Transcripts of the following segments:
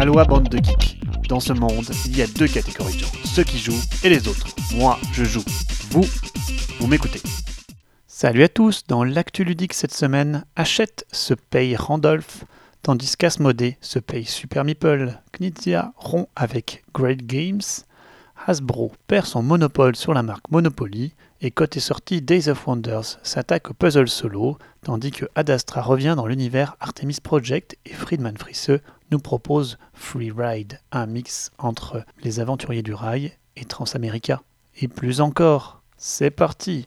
Aloha bande de geeks. Dans ce monde, il y a deux catégories de gens, ceux qui jouent et les autres. Moi, je joue. Vous, vous m'écoutez. Salut à tous, dans l'actu ludique cette semaine, Achète se paye Randolph, tandis qu'Asmodée se paye Super Meeple, Knizia rompt avec Great Games, Hasbro perd son monopole sur la marque Monopoly, et côté sortie, Days of Wonders s'attaque au puzzle solo, tandis que Adastra revient dans l'univers Artemis Project et Friedman Frisseux nous propose Free Ride, un mix entre les aventuriers du rail et Transamerica. Et plus encore, c'est parti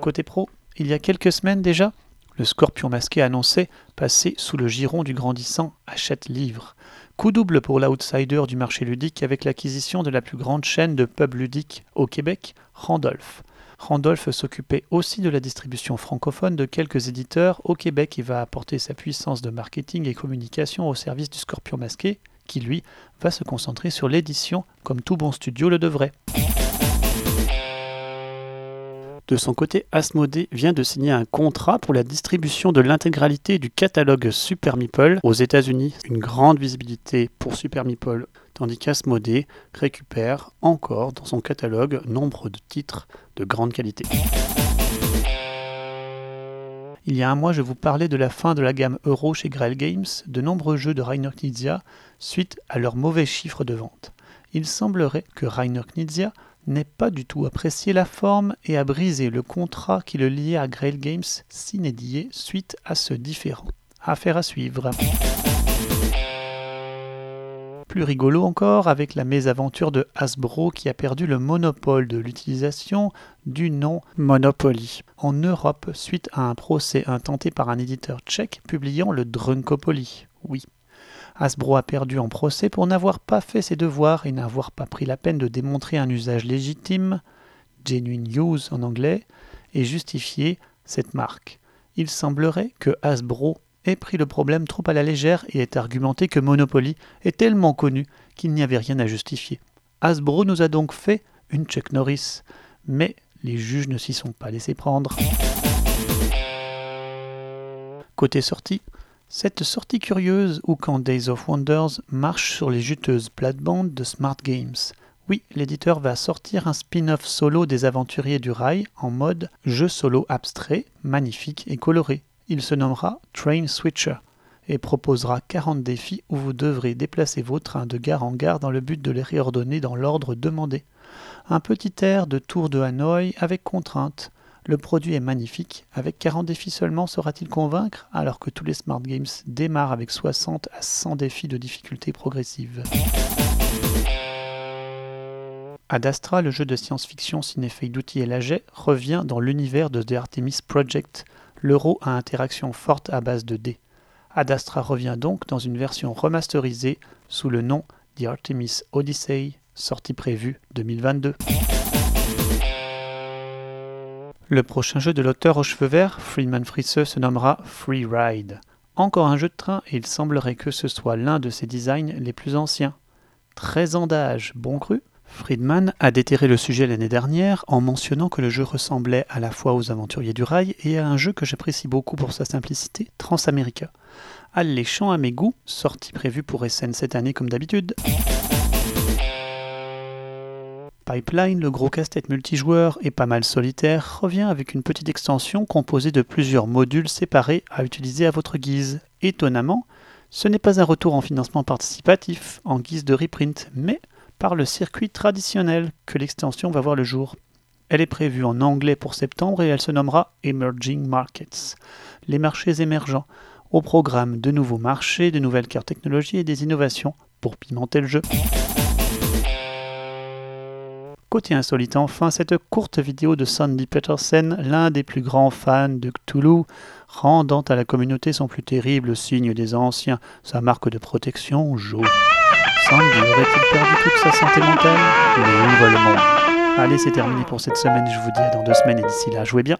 Côté pro, il y a quelques semaines déjà, le scorpion masqué annonçait passer sous le giron du grandissant Achète Livre. Coup double pour l'outsider du marché ludique avec l'acquisition de la plus grande chaîne de pubs ludiques au Québec, Randolph. Randolph s'occupait aussi de la distribution francophone de quelques éditeurs au Québec et va apporter sa puissance de marketing et communication au service du Scorpion masqué, qui lui va se concentrer sur l'édition comme tout bon studio le devrait. De son côté, Asmodee vient de signer un contrat pour la distribution de l'intégralité du catalogue Super Meeple aux États-Unis. Une grande visibilité pour Super Meeple, tandis qu'Asmodee récupère encore dans son catalogue nombre de titres de grande qualité. Il y a un mois, je vous parlais de la fin de la gamme Euro chez Grail Games, de nombreux jeux de Rainer Knizia suite à leurs mauvais chiffres de vente. Il semblerait que Rainer Knizia n'ait pas du tout apprécié la forme et a brisé le contrat qui le liait à Grail Games s'inédié suite à ce différend. Affaire à suivre. Plus rigolo encore avec la mésaventure de Hasbro qui a perdu le monopole de l'utilisation du nom Monopoly en Europe suite à un procès intenté par un éditeur tchèque publiant le Drunkopoly. Oui, Hasbro a perdu en procès pour n'avoir pas fait ses devoirs et n'avoir pas pris la peine de démontrer un usage légitime, genuine use en anglais, et justifier cette marque. Il semblerait que Hasbro ait pris le problème trop à la légère et ait argumenté que Monopoly est tellement connu qu'il n'y avait rien à justifier. Hasbro nous a donc fait une Chuck Norris, mais les juges ne s'y sont pas laissés prendre. Côté sortie, cette sortie curieuse où quand Days of Wonders marche sur les juteuses plates-bandes de Smart Games. Oui, l'éditeur va sortir un spin-off solo des aventuriers du rail en mode jeu solo abstrait, magnifique et coloré. Il se nommera Train Switcher et proposera 40 défis où vous devrez déplacer vos trains de gare en gare dans le but de les réordonner dans l'ordre demandé. Un petit air de tour de Hanoï avec contrainte. Le produit est magnifique. Avec 40 défis seulement, saura-t-il convaincre alors que tous les Smart Games démarrent avec 60 à 100 défis de difficulté progressive Ad Astra, le jeu de science-fiction cinéfeuille d'outils et laget, revient dans l'univers de The Artemis Project, l'euro à interaction forte à base de dés. Ad Astra revient donc dans une version remasterisée sous le nom The Artemis Odyssey, sortie prévue 2022. Le prochain jeu de l'auteur aux cheveux verts, Friedman Frisseux, se nommera Free Ride. Encore un jeu de train et il semblerait que ce soit l'un de ses designs les plus anciens. 13 ans d'âge, bon cru Friedman a déterré le sujet l'année dernière en mentionnant que le jeu ressemblait à la fois aux aventuriers du rail et à un jeu que j'apprécie beaucoup pour sa simplicité, Transamerica. Alléchant à mes goûts, sortie prévue pour SN cette année comme d'habitude. Pipeline, le gros casse-tête multijoueur et pas mal solitaire, revient avec une petite extension composée de plusieurs modules séparés à utiliser à votre guise. Étonnamment, ce n'est pas un retour en financement participatif en guise de reprint, mais par le circuit traditionnel que l'extension va voir le jour. Elle est prévue en anglais pour septembre et elle se nommera Emerging Markets, les marchés émergents, au programme de nouveaux marchés, de nouvelles cartes technologies et des innovations pour pimenter le jeu. Côté insolite enfin, cette courte vidéo de Sandy Petersen, l'un des plus grands fans de Cthulhu, rendant à la communauté son plus terrible signe des anciens, sa marque de protection, Jo. Sandy aurait-il perdu toute sa santé mentale? Mais où monde? Allez, c'est terminé pour cette semaine, je vous dis à dans deux semaines et d'ici là, jouez bien